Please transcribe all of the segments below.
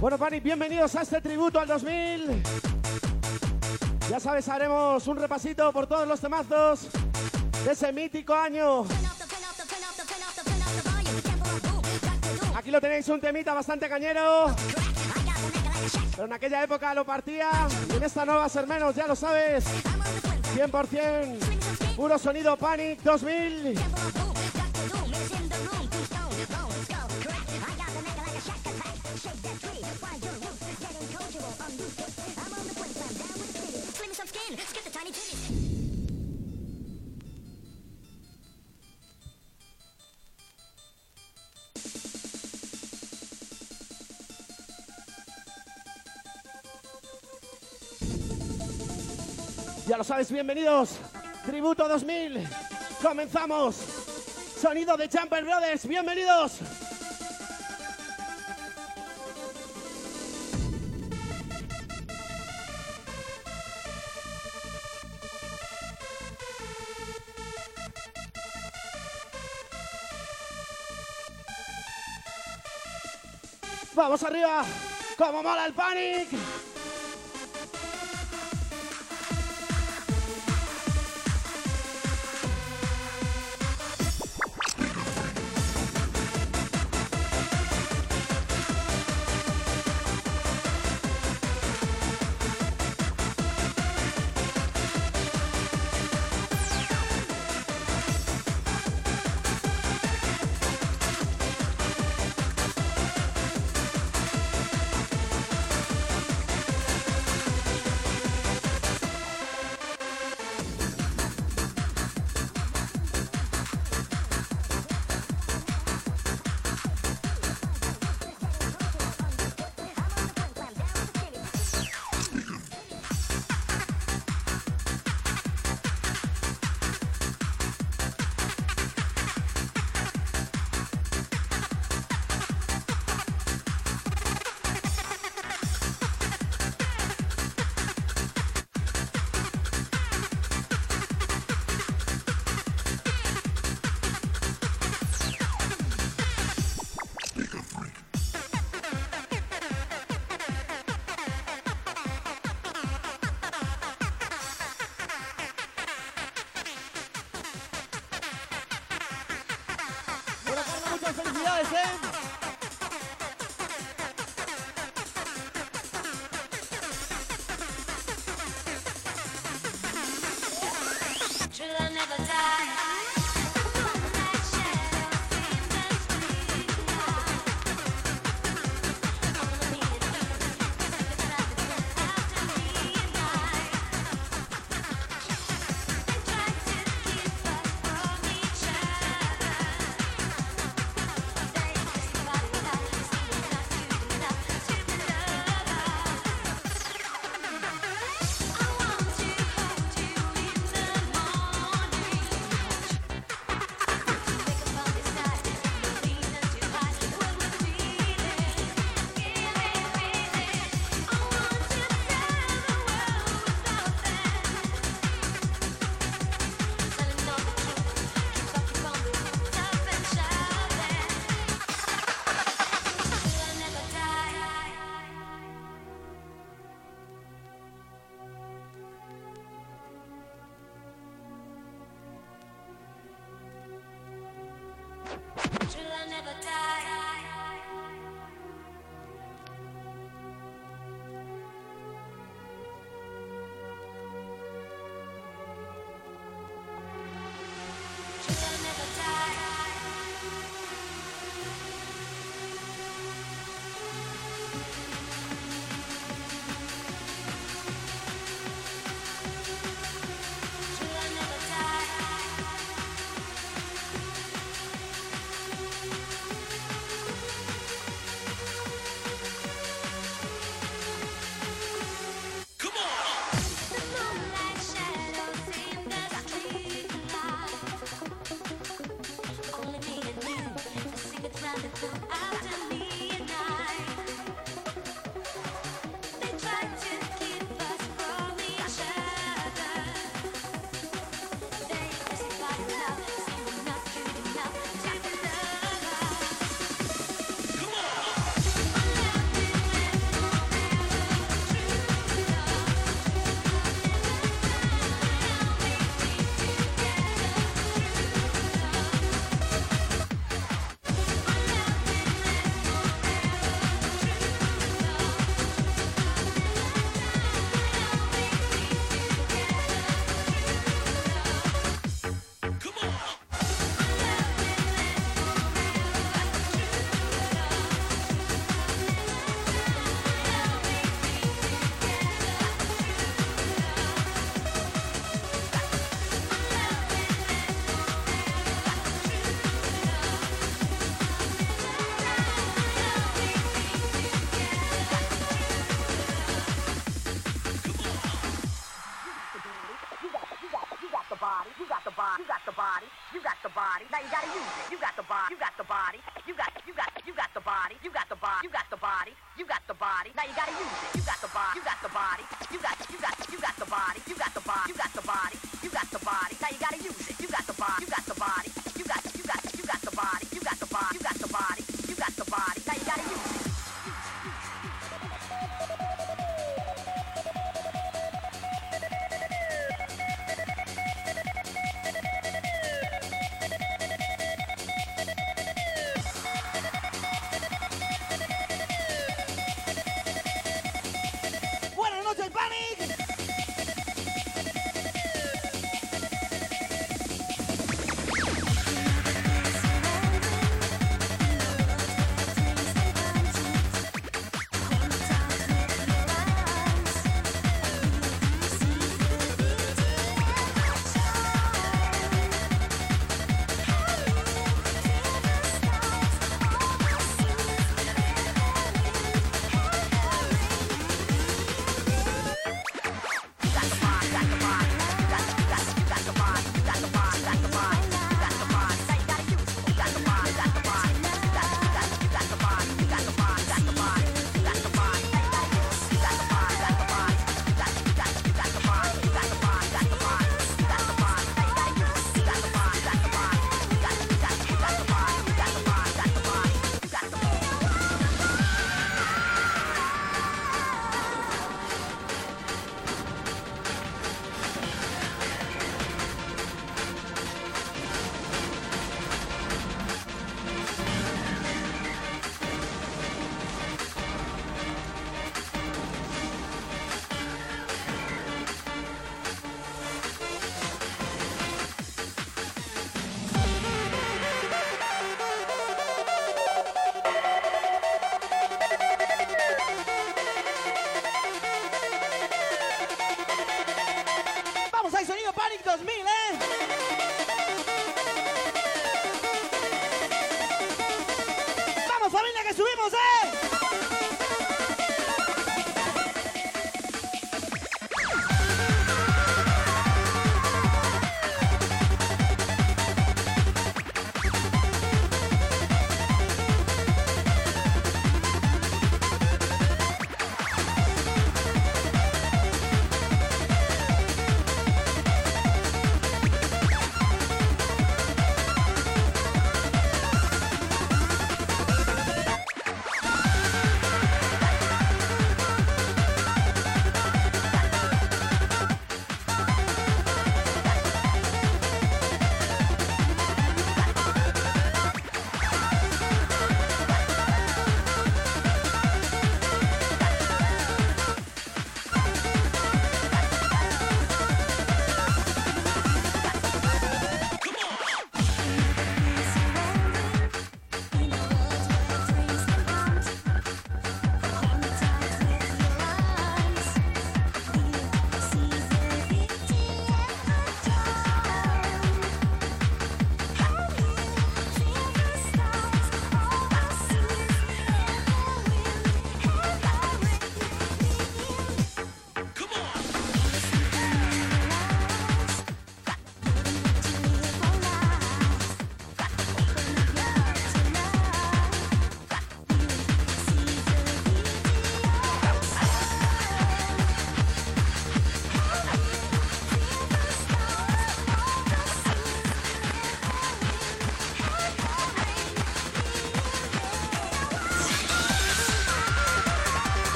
Bueno, Pani, bienvenidos a este tributo al 2000. Ya sabes, haremos un repasito por todos los temazos de ese mítico año. Aquí lo tenéis, un temita bastante cañero. Pero en aquella época lo partía en esta no va a ser menos, ya lo sabes. 100% puro sonido Panic 2000. Ya lo sabes, bienvenidos. Tributo 2000. Comenzamos. Sonido de Jumper Brothers, bienvenidos. Vamos arriba. Como mola el panic. Carla, muchas out and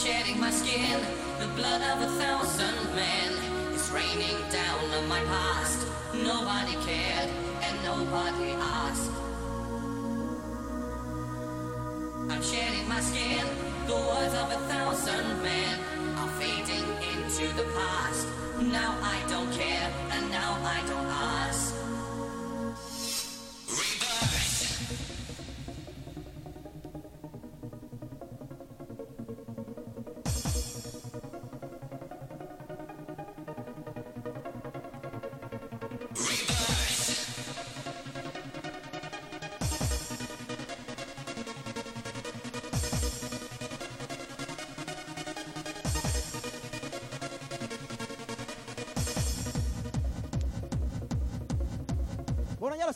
shedding my skin, the blood of a thousand men is raining down on my past. Nobody cared and nobody asked. I'm shedding my skin, the words of a thousand men are fading into the past. Now I don't care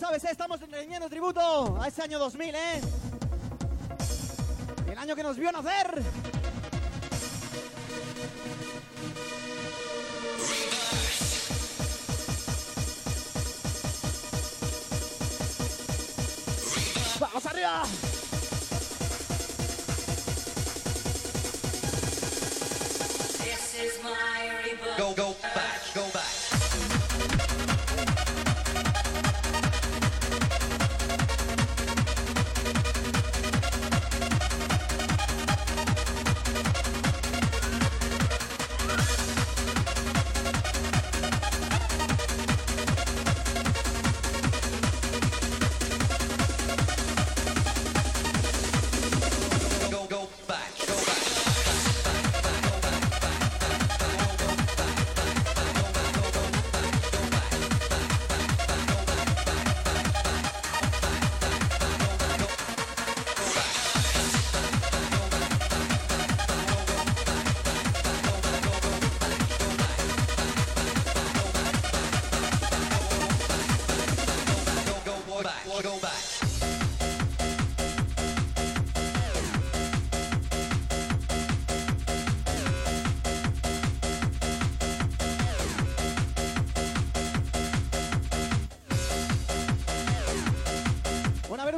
sabes, ¿eh? estamos rendiendo tributo a ese año 2000, ¿eh? El año que nos vio nacer.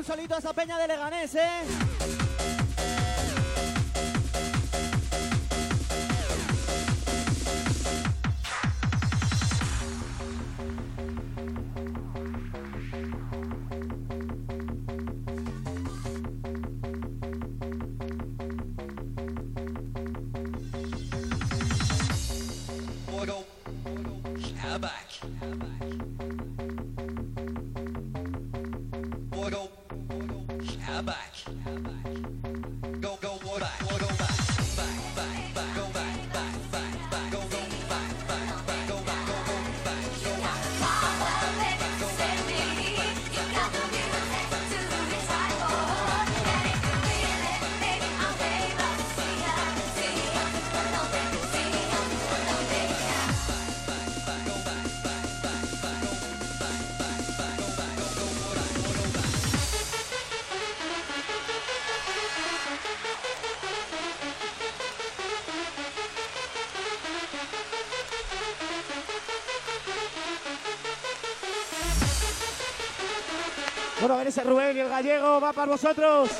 Solito a esa peña de Leganés, ¿eh? Bueno, a ver ese Rubén y el gallego, va para vosotros.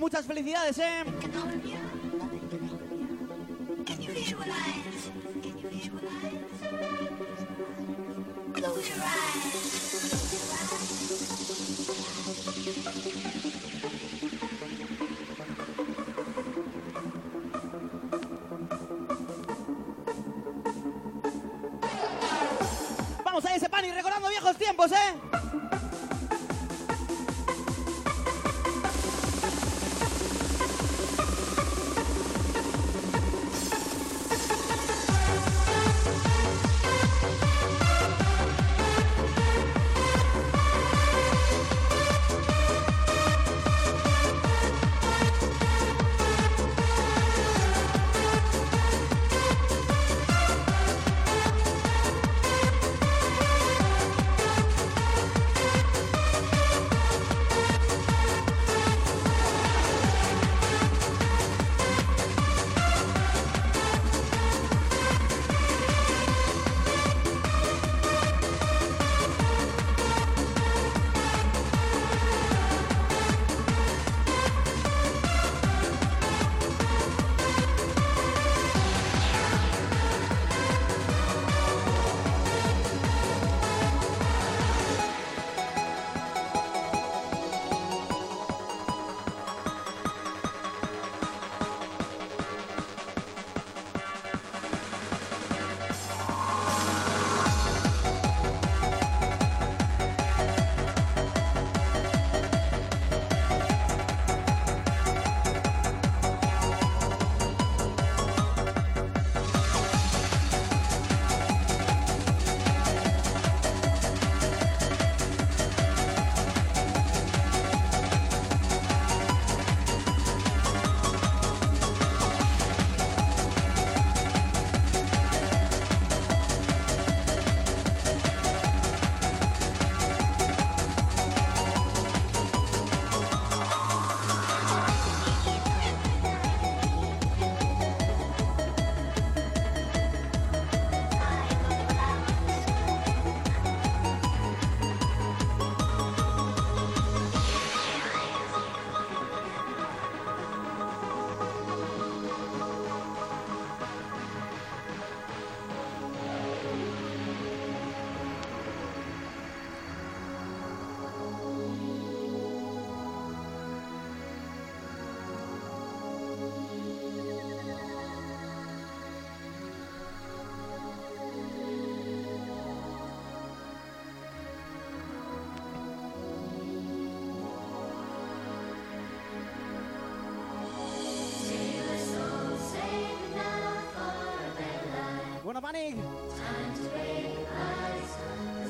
Muchas felicidades, ¿eh?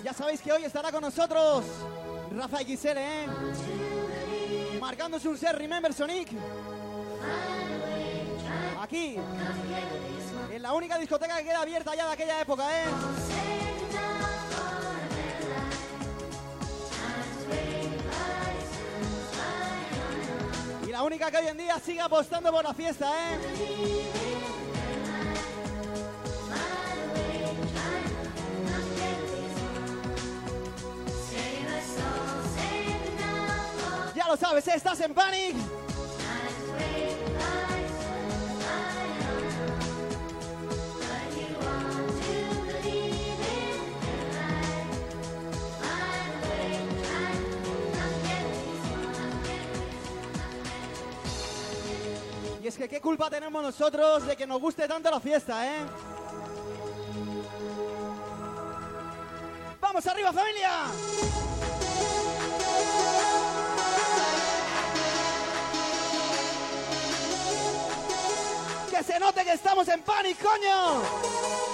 Ya sabéis que hoy estará con nosotros Rafa XL, ¿eh? Marcándose un ser Remember Sonic. Aquí. En la única discoteca que queda abierta ya de aquella época, ¿eh? Y la única que hoy en día sigue apostando por la fiesta, ¿eh? Sabes, estás en Panic. Y es que qué culpa tenemos nosotros de que nos guste tanto la fiesta, ¿eh? ¡Vamos arriba, familia! Se note que estamos en Panic, coño!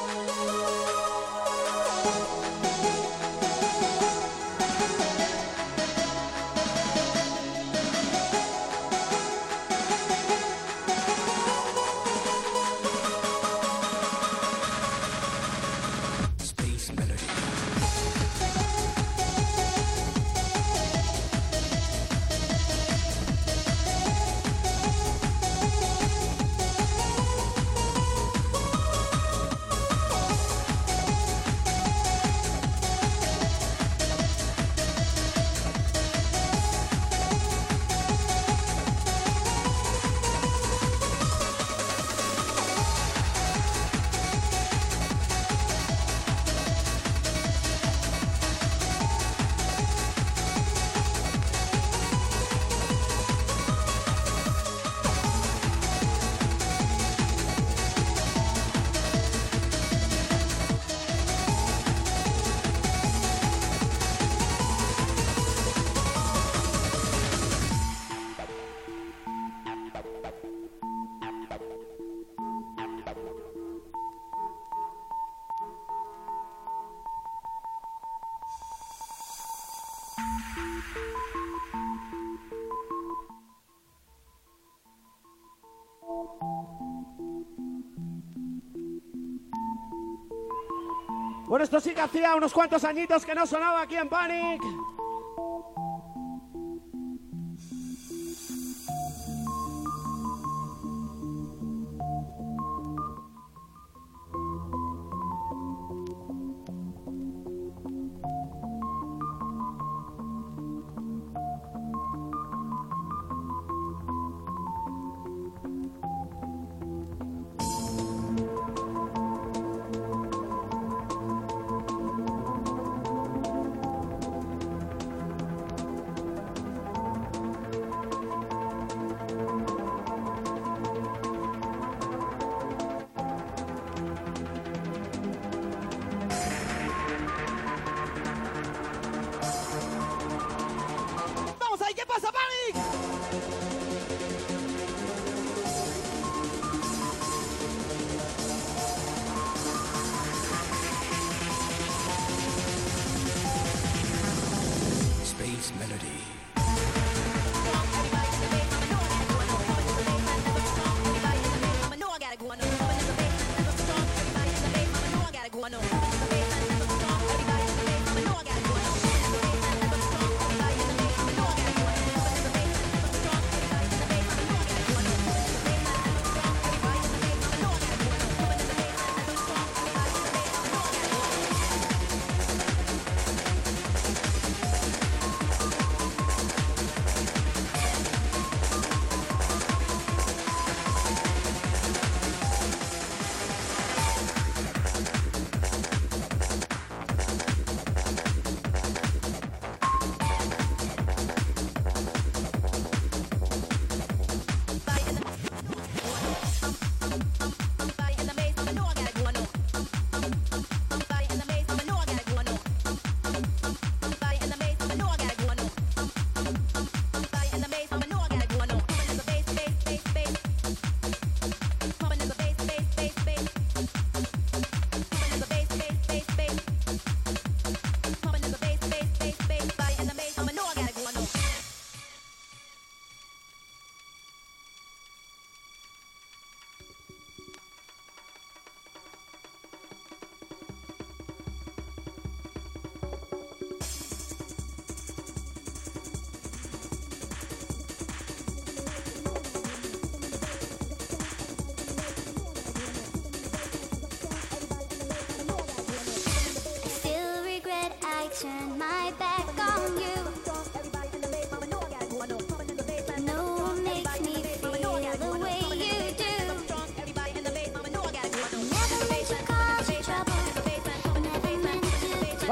Bueno, esto sí que hacía unos cuantos añitos que no sonaba aquí en Panic.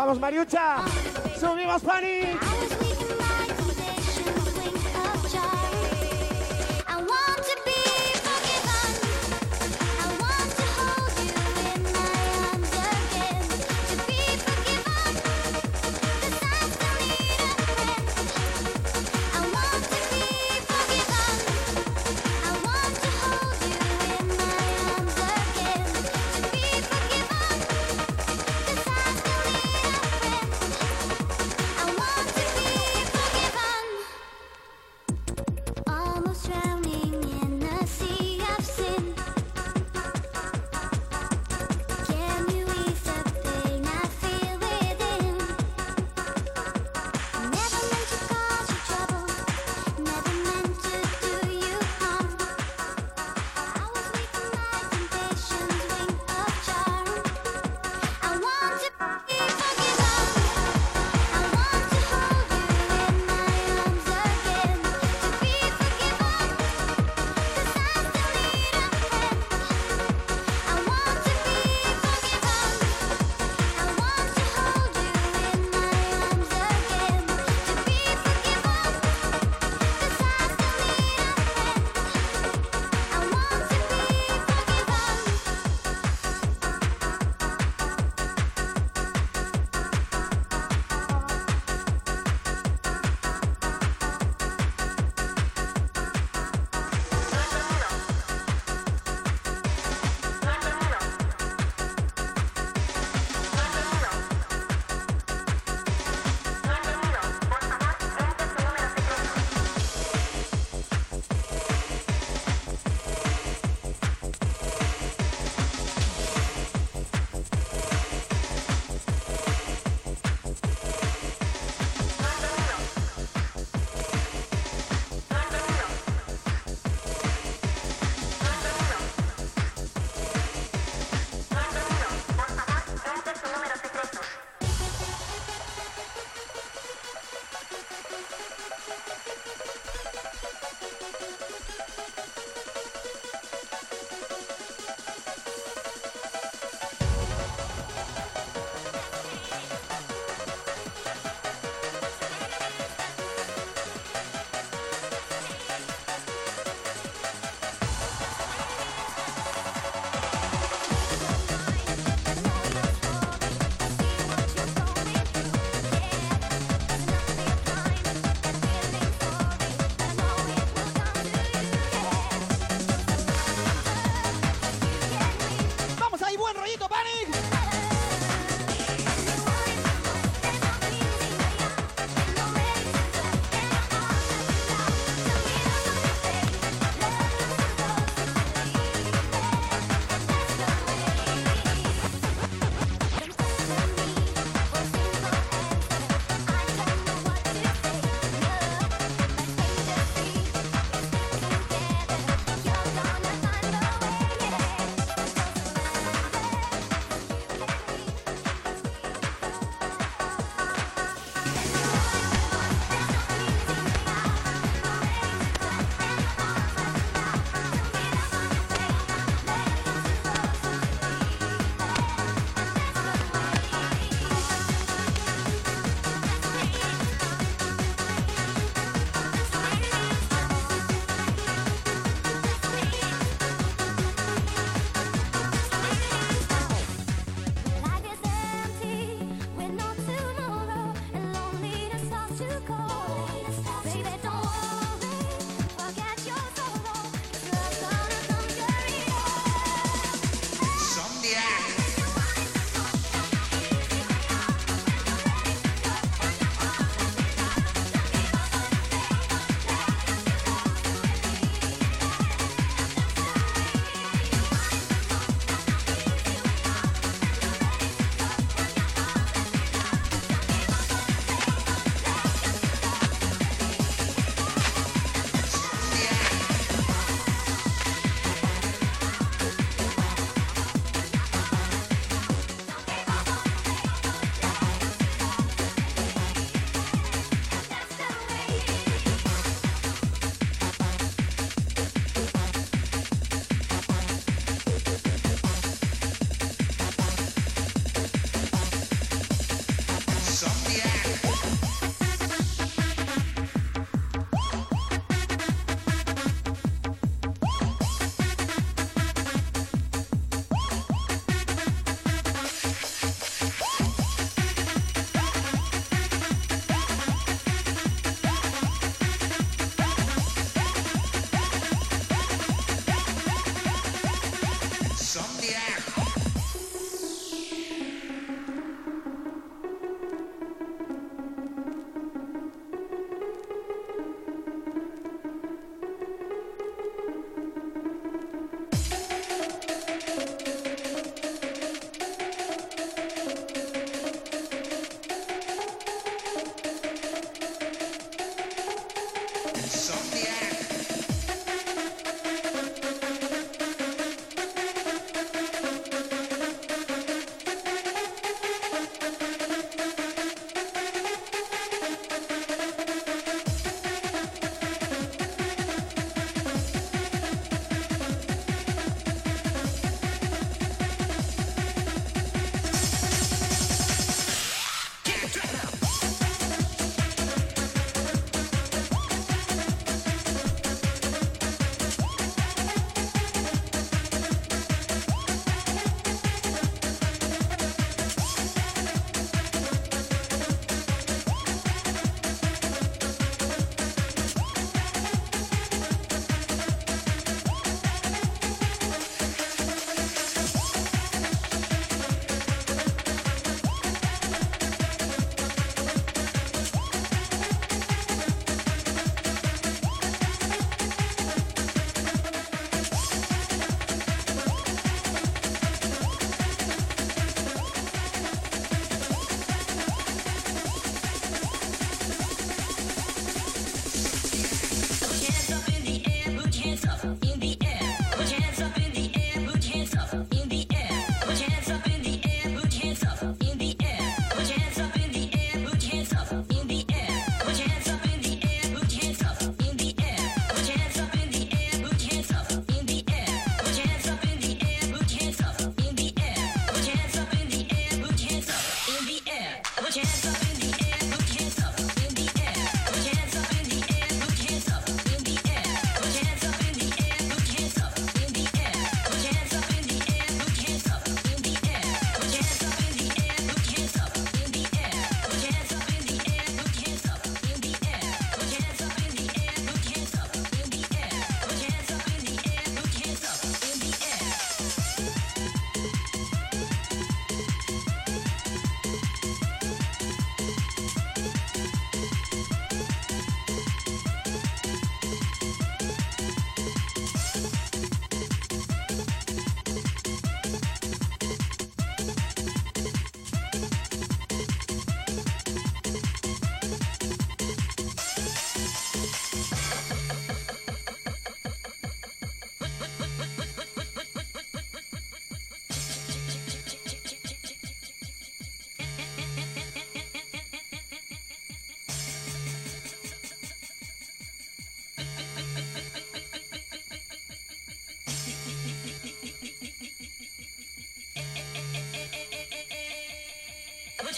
¡Vamos, Mariucha! ¡Subimos, Pani!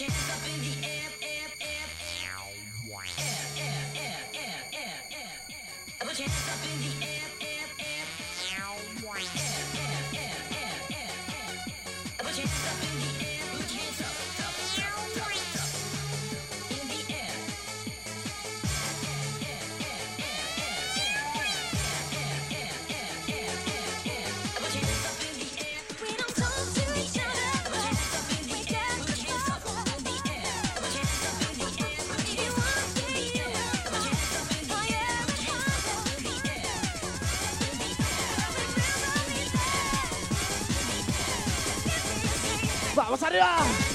hands up in the air. ¡Vamos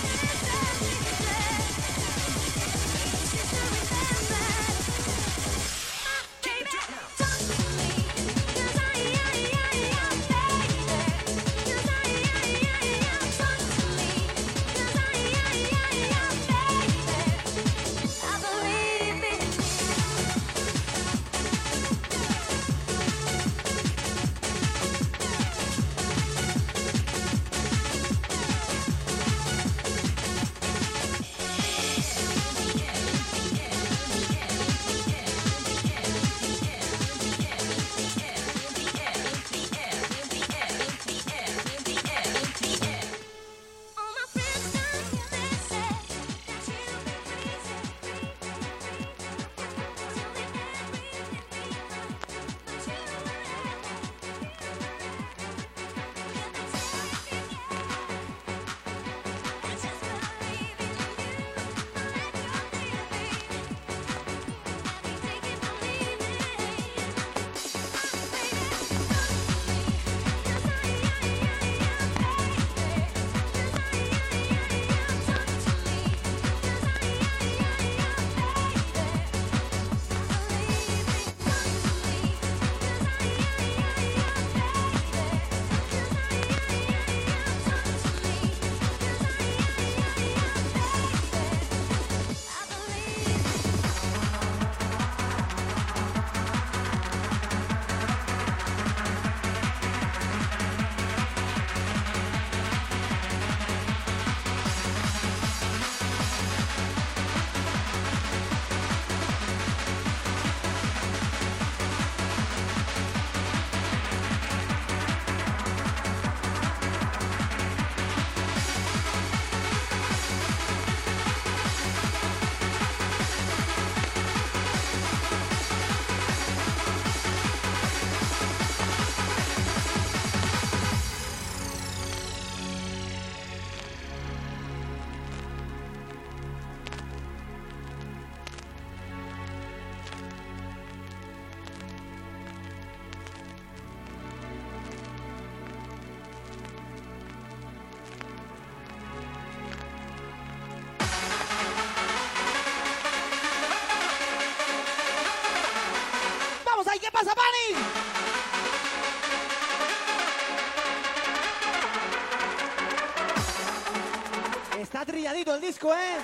el disco, ¿eh?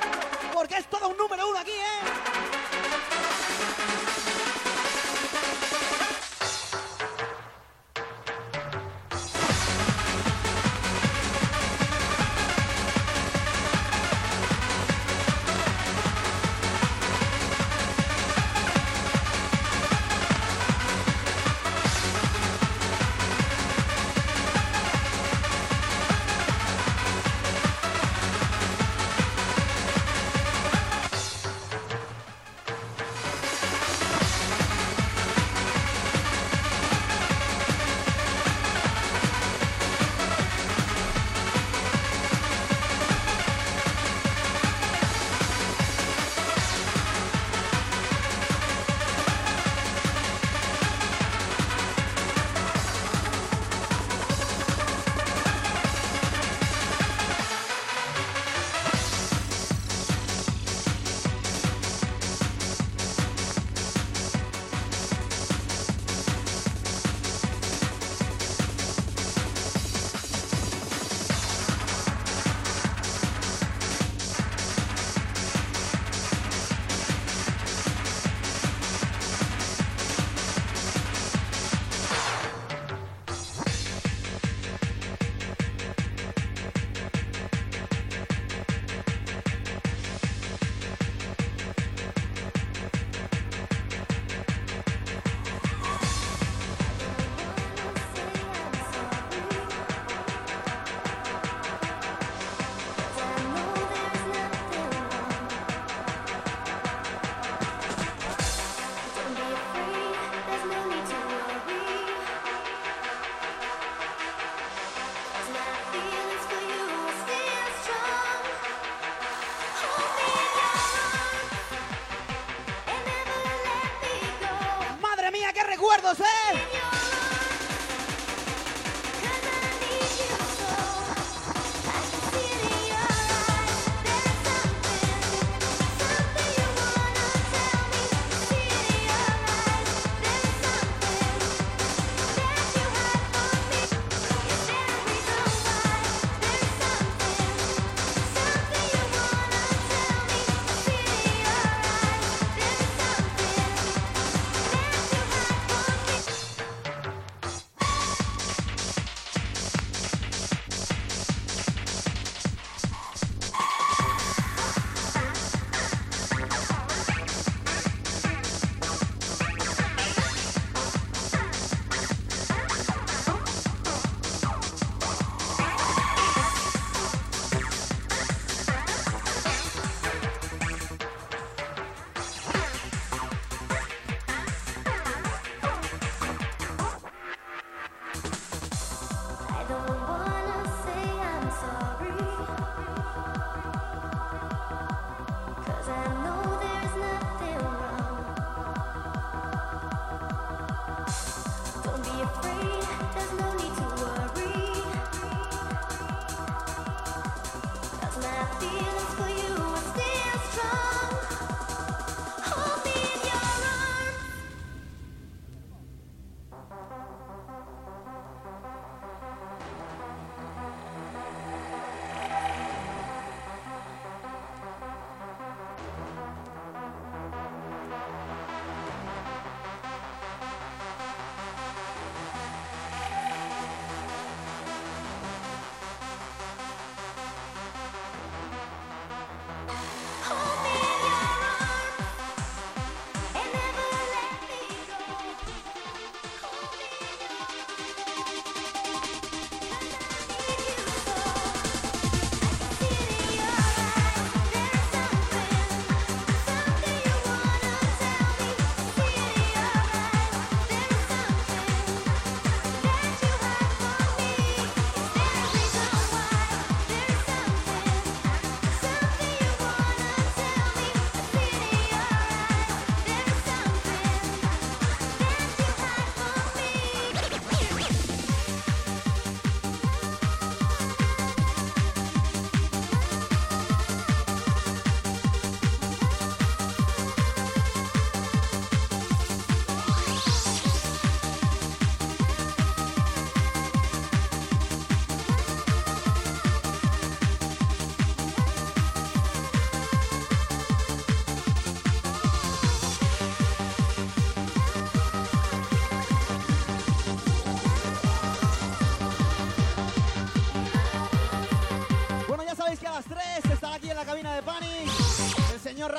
Porque es todo un número uno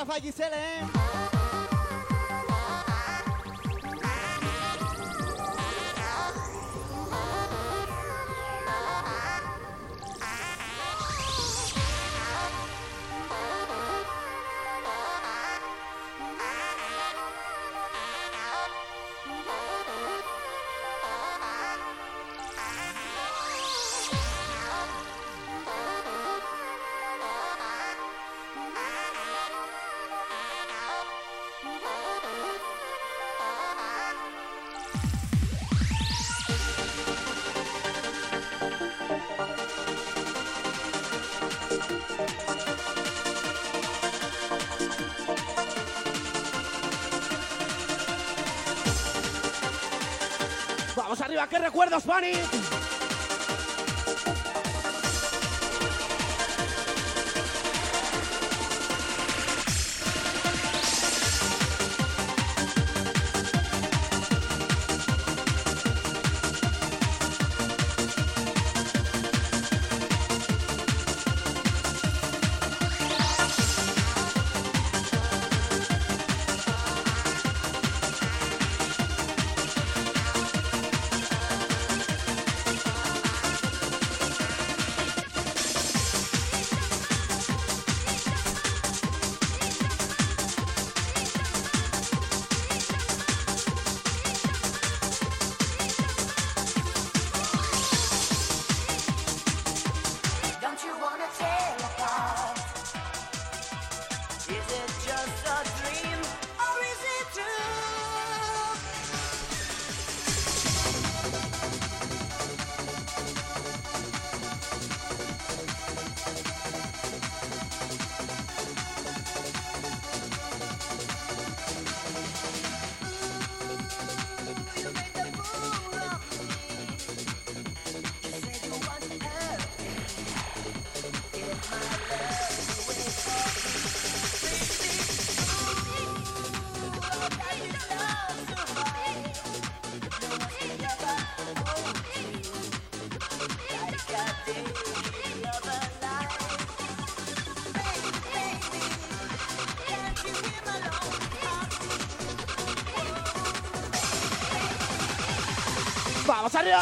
发挥你才能。¿Qué recuerdas, Fanny? 押されよ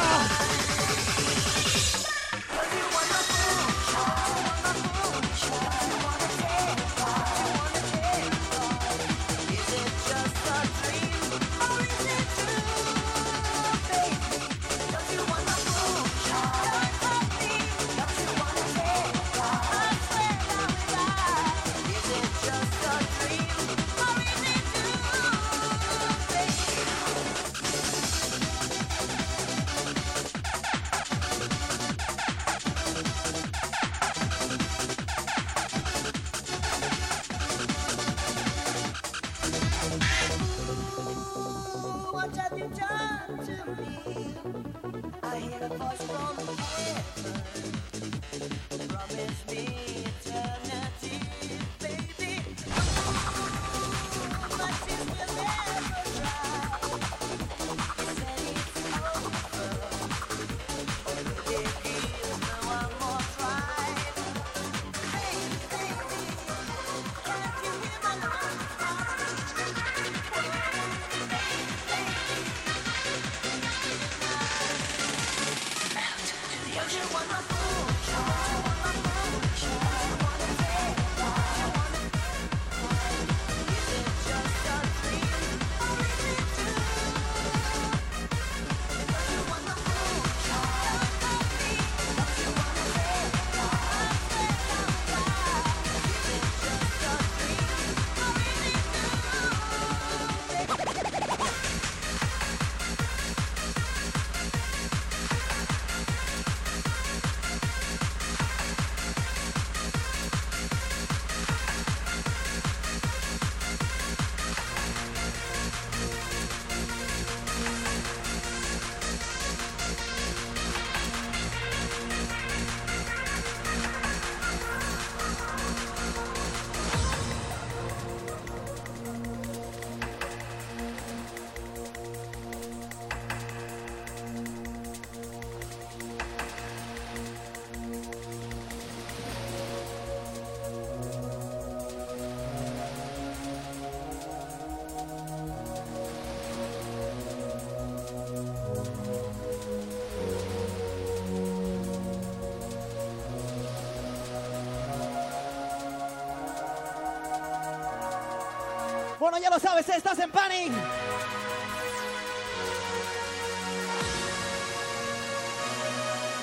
Ya lo sabes, estás en Panic.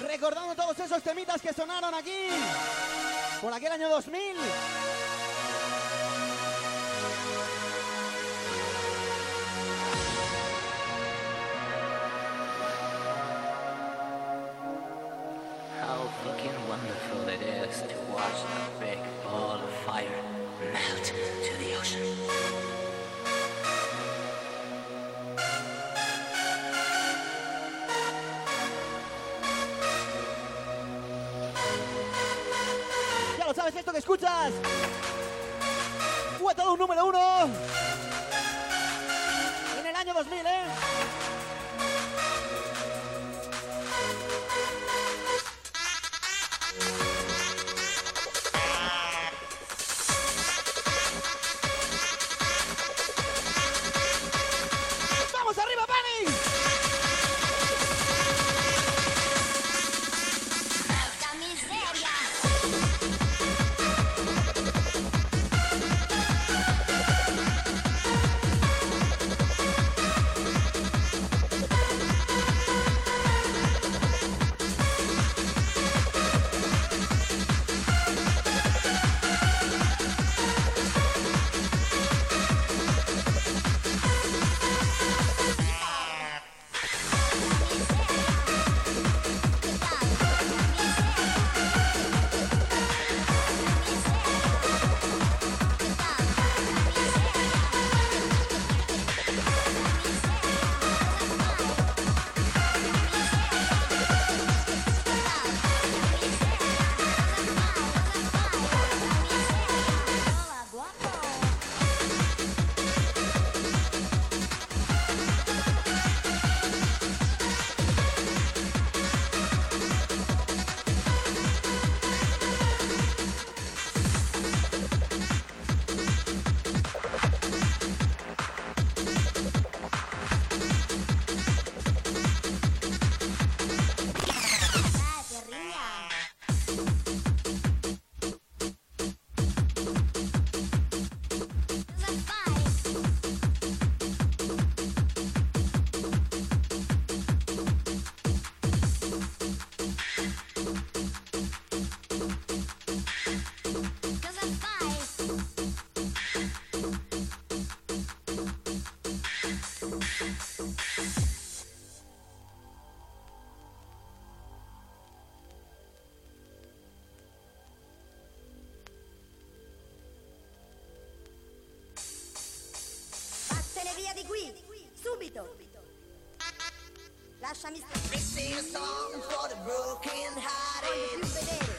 Recordando todos esos temitas que sonaron aquí por aquel año 2000. Esto que escuchas. Un número uno. Andate via di qui! Subito! Lasciami stare! This is a song for the broken hearted. Voglio più vedere!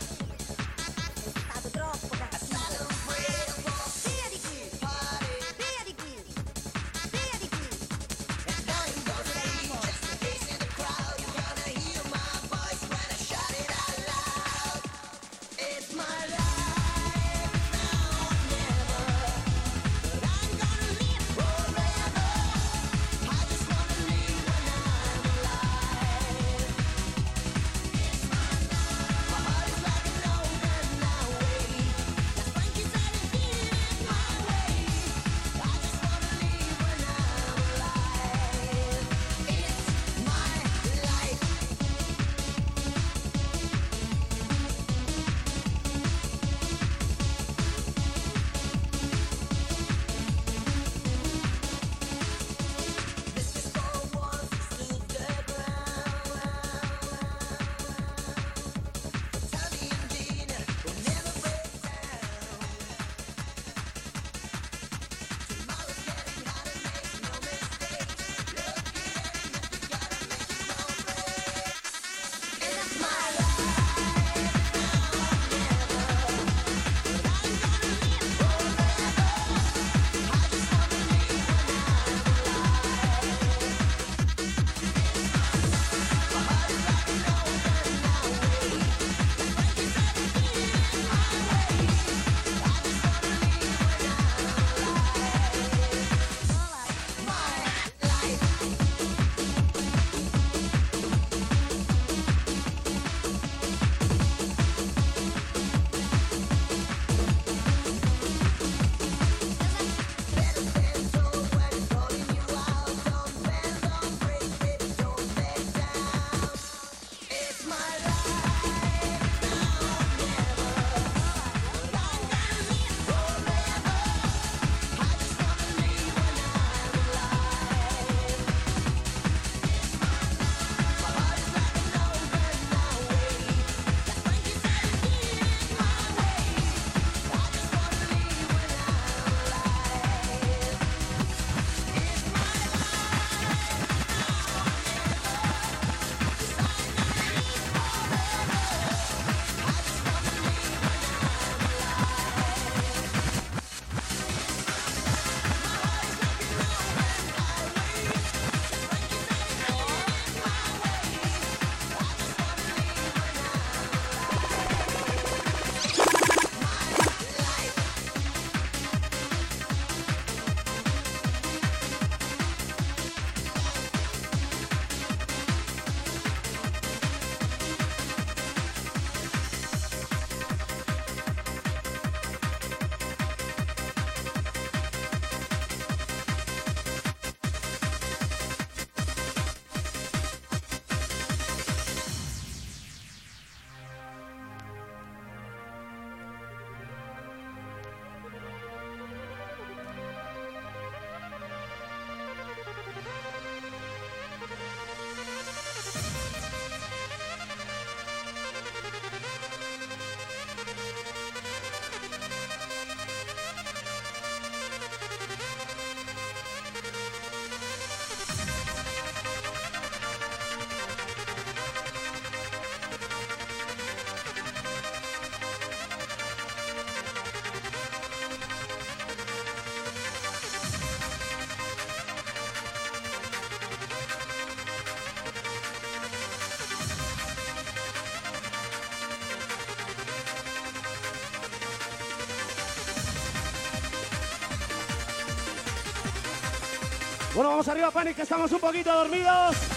Bueno, vamos arriba, Panic, que estamos un poquito dormidos.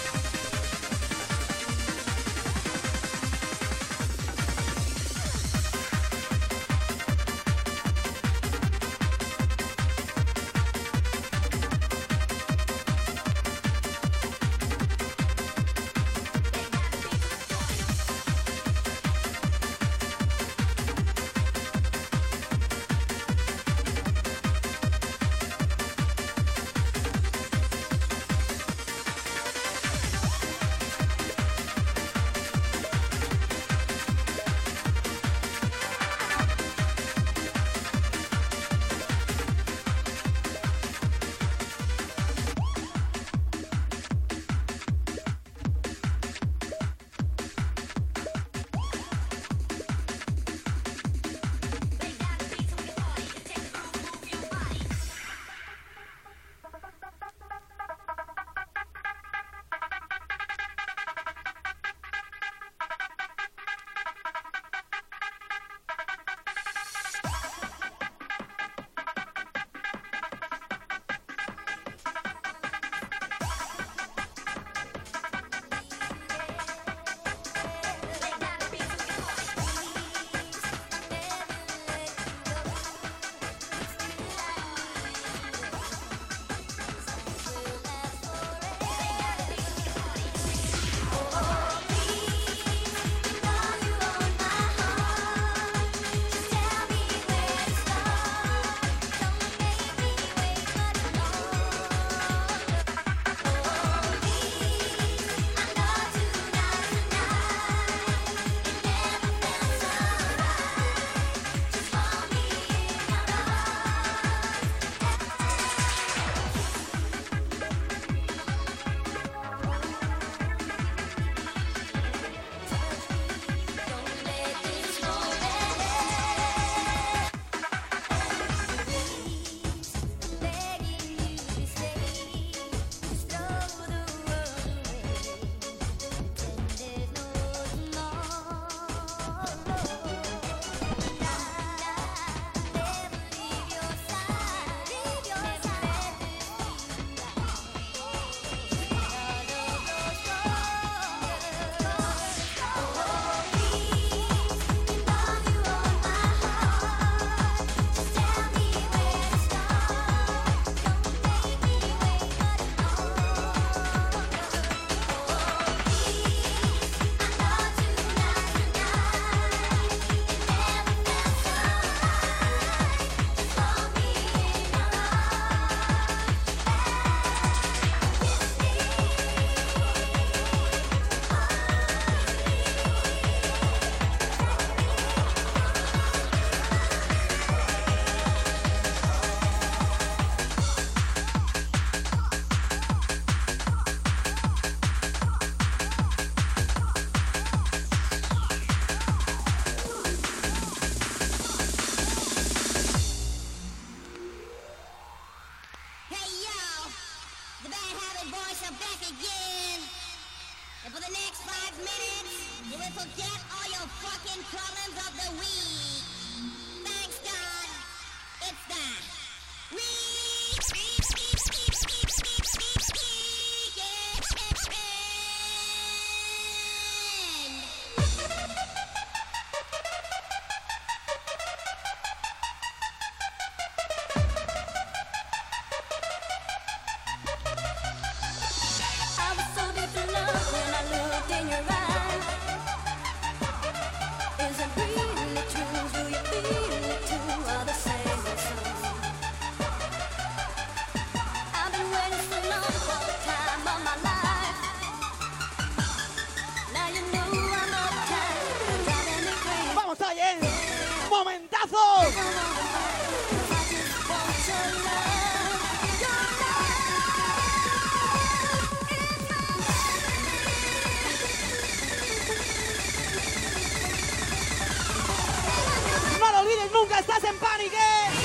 estás en pánico.